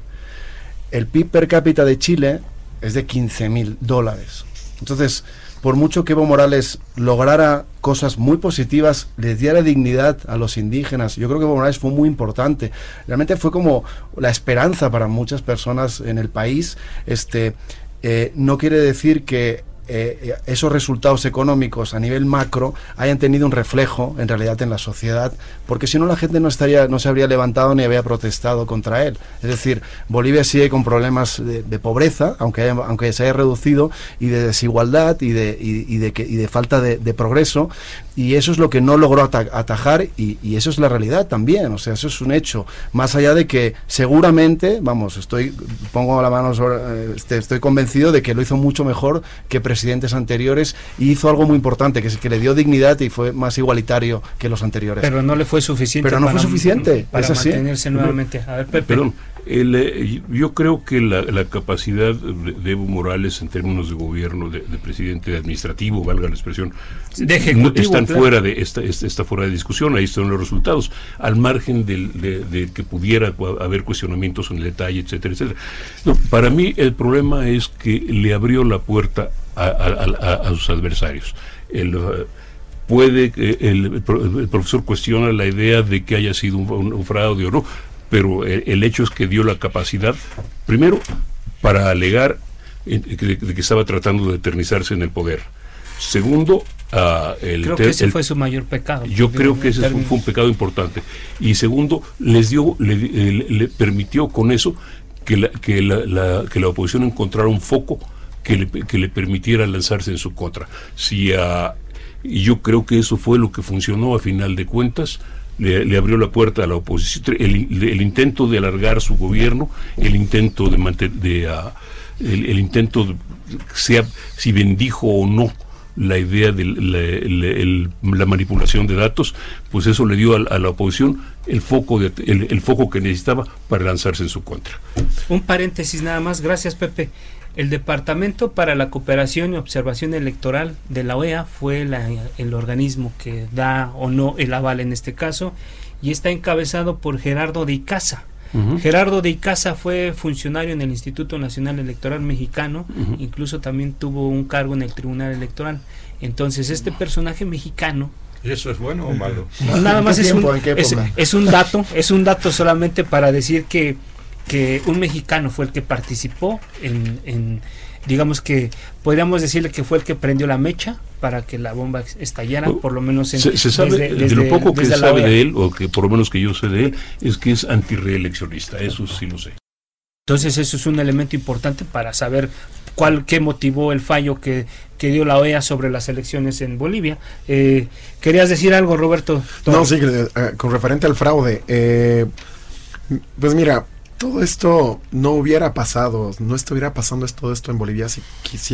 El PIB per cápita de Chile es de 15 mil dólares. Entonces, por mucho que Evo Morales lograra cosas muy positivas, les diera dignidad a los indígenas, yo creo que Evo Morales fue muy importante. Realmente fue como la esperanza para muchas personas en el país. Este, eh, no quiere decir que eh, esos resultados económicos a nivel macro hayan tenido un reflejo en realidad en la sociedad, porque si no la gente no estaría, no se habría levantado ni habría protestado contra él. Es decir, Bolivia sigue con problemas de, pobreza, aunque aunque se haya reducido, y de desigualdad y de, y, de, y de falta de, progreso, y eso es lo que no logró atajar, y, eso es la realidad también, o sea, eso es un hecho. Más allá de que seguramente, vamos, estoy pongo la mano sobre, eh, este, estoy convencido de que lo hizo mucho mejor que presidente presidentes anteriores y hizo algo muy importante, que es que le dio dignidad y fue más igualitario que los anteriores. Pero no le fue suficiente. Pero no fue suficiente. Para mantenerse nuevamente. A ver, Perdón, eh, yo creo que la, capacidad de Evo Morales en términos de gobierno, de, presidente administrativo, valga la expresión, de están fuera de esta, está fuera de discusión. Ahí están los resultados, al margen de, que pudiera haber cuestionamientos en el detalle, etcétera, etcétera. para mí el problema es que le abrió la puerta a, sus adversarios. El, uh, puede el, el, profesor cuestiona la idea de que haya sido un, fraude o no, pero el, hecho es que dio la capacidad, primero, para alegar de, que estaba tratando de eternizarse en el poder. Segundo, uh, el creo que ese fue su mayor pecado. Yo creo que ese fue, un pecado importante. Y segundo, les dio, le, permitió con eso que la, que la, que la oposición encontrara un foco que le, que le permitiera lanzarse en su contra. Si a, y yo creo que eso fue lo que funcionó a final de cuentas. Le, abrió la puerta a la oposición, el, intento de alargar su gobierno, el intento de, mantener, de el, intento, sea si bendijo o no la idea de la, manipulación de datos, pues eso le dio a, la oposición el foco, de, el, foco que necesitaba para lanzarse en su contra. Un paréntesis nada más, gracias Pepe. El Departamento para la Cooperación y Observación Electoral de la OEA fue el organismo que da o no el aval en este caso y está encabezado por Gerardo de Icaza. Gerardo de Icaza fue funcionario en el Instituto Nacional Electoral Mexicano, incluso también tuvo un cargo en el Tribunal Electoral. Entonces, este personaje mexicano ¿Y eso es bueno o malo? Nada más es un, es un dato, es un dato solamente para decir que que un mexicano fue el que participó en, digamos que podríamos decirle que fue el que prendió la mecha para que la bomba estallara, oh, por lo menos en, se, sabe, de lo poco que sabe de él, o que por lo menos que yo sé de él, es que es antireeleccionista, eso sí lo sé. Entonces eso es un elemento importante para saber cuál qué motivó el fallo que, que dio la OEA sobre las elecciones en Bolivia. Eh, ¿Querías decir algo, Roberto? No, sí, eh, con referente al fraude. Eh, pues mira, todo esto no hubiera pasado, no estuviera pasando todo esto en Bolivia si,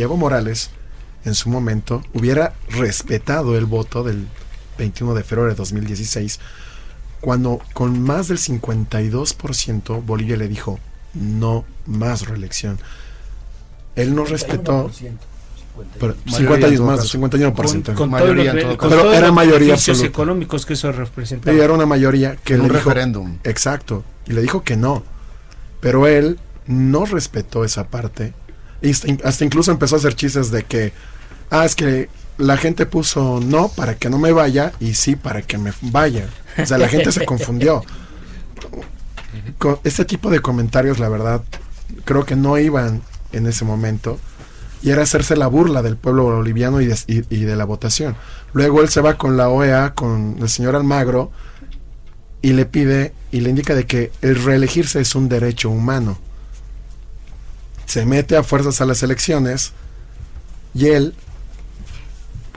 Evo Morales en su momento hubiera respetado el voto del 21 de febrero de 2016, cuando con más del 52% Bolivia le dijo no más reelección. Él no respetó... 51 más, 51%. Con, mayoría, pero era mayoría absoluta. económicos que eso representaba. Y era una mayoría que un le referéndum. Dijo, exacto. Y le dijo que no. Pero él no respetó esa parte. Y hasta incluso empezó a hacer chistes de que, ah, es que la gente puso no para que no me vaya y sí para que me vaya. O sea, la gente se confundió. Con este tipo de comentarios, la verdad, creo que no iban en ese momento y era hacerse la burla del pueblo boliviano y de, la votación. Luego él se va con la OEA, con el señor Almagro, y le pide y le indica de que el reelegirse es un derecho humano. Se mete a fuerzas a las elecciones y él,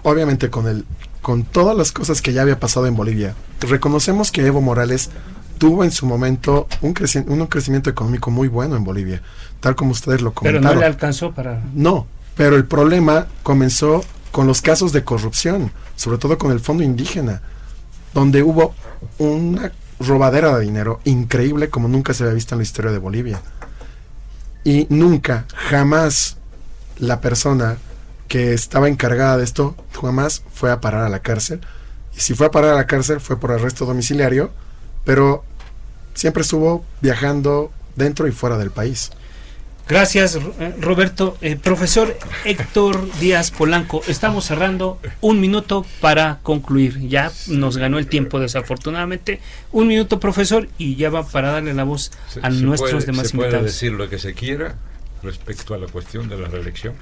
obviamente con el, con todas las cosas que ya había pasado en Bolivia, reconocemos que Evo Morales tuvo en su momento un, un crecimiento económico muy bueno en Bolivia tal como ustedes lo comentaron. Pero no le alcanzó para... No, pero el problema comenzó con los casos de corrupción, sobre todo con el Fondo Indígena, donde hubo una robadera de dinero increíble como nunca se había visto en la historia de Bolivia. Y nunca, jamás la persona que estaba encargada de esto, jamás fue a parar a la cárcel. Y si fue a parar a la cárcel fue por arresto domiciliario, pero siempre estuvo viajando dentro y fuera del país. Gracias, eh, Roberto. Eh, profesor Héctor Díaz Polanco, estamos cerrando un minuto para concluir. Ya nos ganó el tiempo, desafortunadamente. Un minuto, profesor, y ya va para darle la voz a nuestros demás se invitados. Puede decir lo que se quiera respecto a la cuestión de la reelección,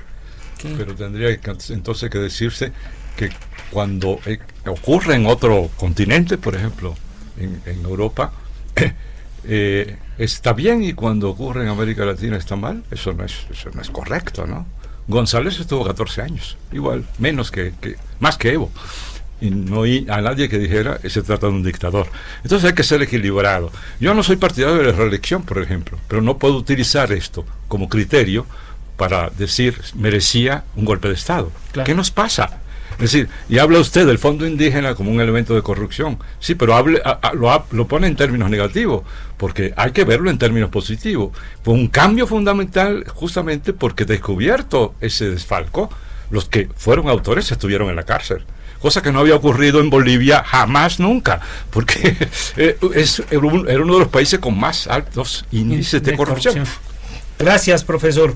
pero tendría que, entonces que decirse que cuando eh, ocurre en otro continente, por ejemplo, en, en Europa, eh, está bien y cuando ocurre en América Latina está mal, eso no es, eso no es correcto, ¿no? González estuvo 14 años, igual, menos que, más que Evo. Y no oí a nadie que dijera se trata de un dictador. Entonces hay que ser equilibrado. Yo no soy partidario de la reelección, por ejemplo, pero no puedo utilizar esto como criterio para decir merecía un golpe de Estado. ¿Qué nos pasa? Es decir, y habla usted del fondo indígena como un elemento de corrupción. Sí, pero hable, lo, lo, pone en términos negativos, porque hay que verlo en términos positivos. Fue un cambio fundamental justamente porque descubierto ese desfalco, los que fueron autores estuvieron en la cárcel cosa que no había ocurrido en Bolivia jamás nunca, porque eh, es, era uno de los países con más altos índices de, corrupción. Gracias, profesor.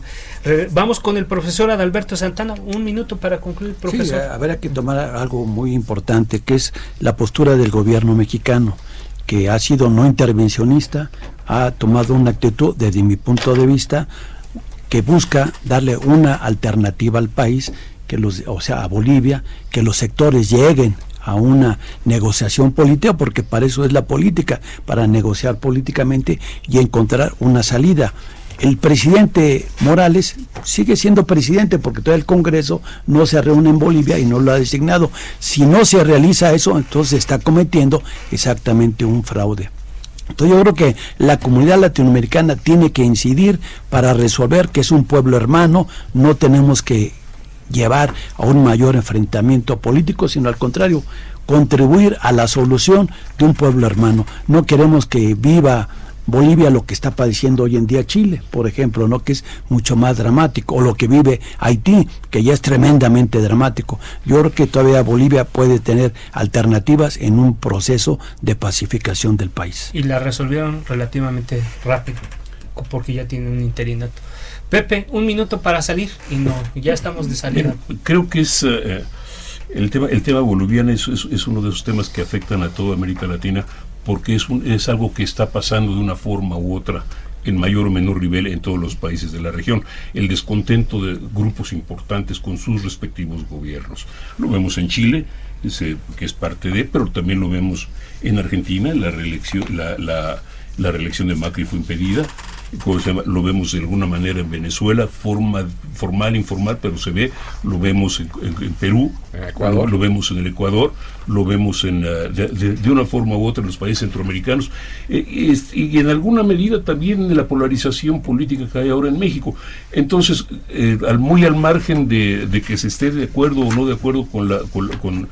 vamos con el profesor Adalberto Santana. Un minuto para concluir, profesor. Sí, habrá que tomar algo muy importante, que es la postura del gobierno mexicano, que ha sido no intervencionista, ha tomado una actitud, desde mi punto de vista, que busca darle una alternativa al país, que los, o sea, a Bolivia, que los sectores lleguen a una negociación política, porque para eso es la política, para negociar políticamente y encontrar una salida el presidente Morales sigue siendo presidente porque todo el Congreso no se reúne en Bolivia y no lo ha designado. Si no se realiza eso, entonces está cometiendo exactamente un fraude. Entonces yo creo que la comunidad latinoamericana tiene que incidir para resolver que es un pueblo hermano, no tenemos que llevar a un mayor enfrentamiento político, sino al contrario, contribuir a la solución de un pueblo hermano. No queremos que viva Bolivia lo que está padeciendo hoy en día Chile, por ejemplo, ¿no? que es mucho más dramático, o lo que vive Haití, que ya es tremendamente dramático. Yo creo que todavía Bolivia puede tener alternativas en un proceso de pacificación del país. Y la resolvieron relativamente rápido, porque ya tiene un interinato. Pepe, un minuto para salir y no, ya estamos de salida. creo que es eh, el tema, el tema boliviano es, es, uno de esos temas que afectan a toda América Latina porque es, un, es algo que está pasando de una forma u otra en mayor o menor nivel en todos los países de la región. El descontento de grupos importantes con sus respectivos gobiernos. Lo vemos en Chile, que es parte de, pero también lo vemos en Argentina, la reelección, la, la, la reelección de Macri fue impedida, lo vemos de alguna manera en Venezuela, forma, formal, informal, pero se ve, lo vemos en, Perú, lo, vemos en el Ecuador, lo vemos en, eh, de, una forma u otra en los países centroamericanos, eh, y, en alguna medida también en la polarización política que hay ahora en México. Entonces, eh, al, muy al margen de, que se esté de acuerdo o no de acuerdo con la, con, con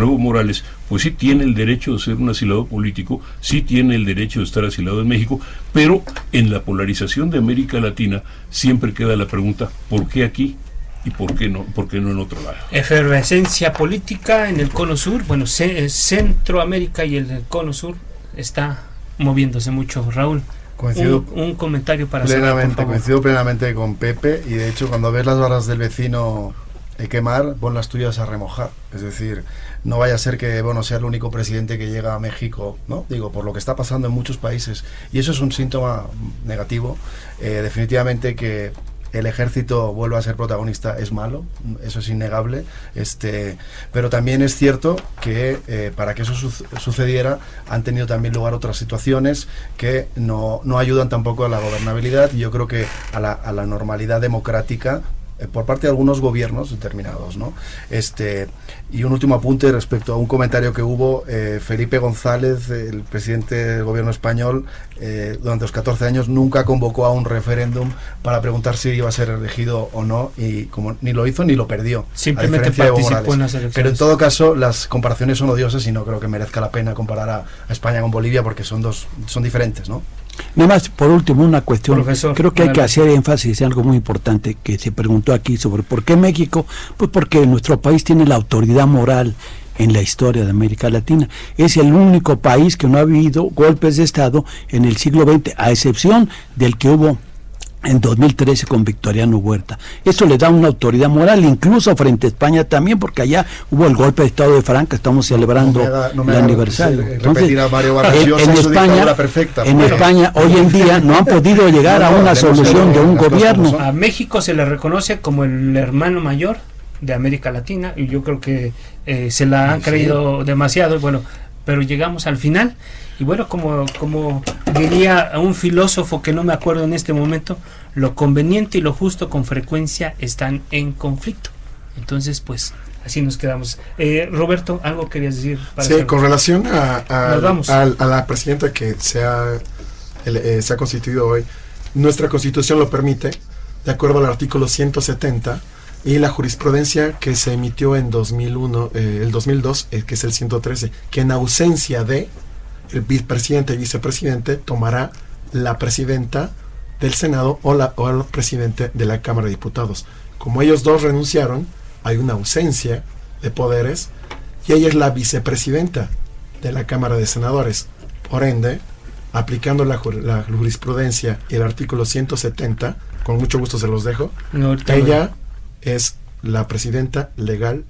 Evo Morales, pues sí tiene el derecho de ser un asilado político, sí tiene el derecho de estar asilado en México, pero en la polarización de América Latina siempre queda la pregunta, ¿por qué aquí? ¿Y por qué no, por qué no en otro lado? Efervescencia política en el cono sur, bueno, Centroamérica y el cono sur está moviéndose mucho. Raúl, Coincido un, comentario para plenamente, coincido plenamente con Pepe y de hecho cuando ves las barras del vecino quemar, pon las tuyas a remojar. Es decir, no vaya a ser que bueno sea el único presidente que llega a México, ¿no? Digo, por lo que está pasando en muchos países. Y eso es un síntoma negativo. Eh, definitivamente que el ejército vuelva a ser protagonista es malo, eso es innegable, este, pero también es cierto que eh, para que eso sucediera han tenido también lugar otras situaciones que no, no, ayudan tampoco a la gobernabilidad y yo creo que a la, a la normalidad democrática por parte de algunos gobiernos determinados. ¿no? Este, y un último apunte respecto a un comentario que hubo, eh, Felipe González, el presidente del gobierno español, eh, durante los 14 años nunca convocó a un referéndum para preguntar si iba a ser elegido o no, y como ni lo hizo ni lo perdió. Simplemente participó en las elecciones. Pero en todo caso, las comparaciones son odiosas y no creo que merezca la pena comparar a, a España con Bolivia porque son, dos, son diferentes, ¿no? Nada más, por último, una cuestión. Creo que hay que hacer énfasis en algo muy importante que se preguntó aquí sobre por qué México. Pues porque nuestro país tiene la autoridad moral en la historia de América Latina. Es el único país que no ha habido golpes de Estado en el siglo XX, a excepción del que hubo en 2013 con Victoriano Huerta. Eso le da una autoridad moral, incluso frente a España también, porque allá hubo el golpe de Estado de Franca, estamos celebrando el aniversario. Entonces, en, España, en España hoy en día no han podido llegar a una solución de un gobierno. A México se le reconoce como el hermano mayor de América Latina y yo creo que eh, se la han creído demasiado, bueno, pero llegamos al final y bueno, como, como diría un filósofo que no me acuerdo en este momento, lo conveniente y lo justo con frecuencia están en conflicto. Entonces, pues así nos quedamos. Eh, Roberto, ¿algo querías decir? sí, con relación a, a, la presidenta que se ha, eh, se ha constituido hoy, nuestra constitución lo permite, de acuerdo al artículo 170, y la jurisprudencia que se emitió en 2001, eh, el 2002, que es el 113, que en ausencia de el vicepresidente y vicepresidente tomará la presidenta del Senado o, la, o el presidente de la Cámara de Diputados. Como ellos dos renunciaron, hay una ausencia de poderes y ella es la vicepresidenta de la Cámara de Senadores. Por ende, aplicando la, jurisprudencia y el artículo 170, con mucho gusto se los dejo, ella es la presidenta legal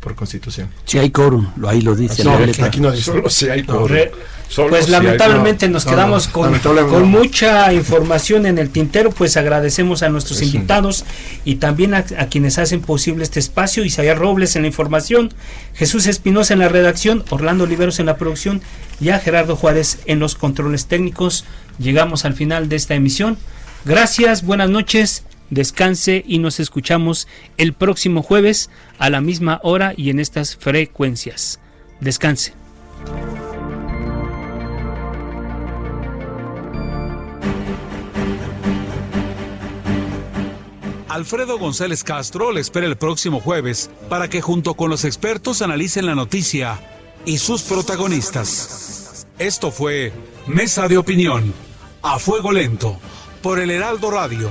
por constitución. Si hay quórum, lo ahí lo dice. No, aquí no dice. Solo si hay quórum. Pues lamentablemente nos quedamos con, con, mucha información en el tintero, pues agradecemos a nuestros invitados y también a, quienes hacen posible este espacio, Isaías Robles en la información, Jesús Espinosa en la redacción, Orlando Oliveros en la producción y a Gerardo Juárez en los controles técnicos. Llegamos al final de esta emisión. Gracias, buenas noches descanse y nos escuchamos el próximo jueves a la misma hora y en estas frecuencias. Descanse. Alfredo González Castro le espera el próximo jueves para que junto con los expertos analicen la noticia y sus protagonistas. Esto fue Mesa de Opinión, a fuego lento, por el Heraldo Radio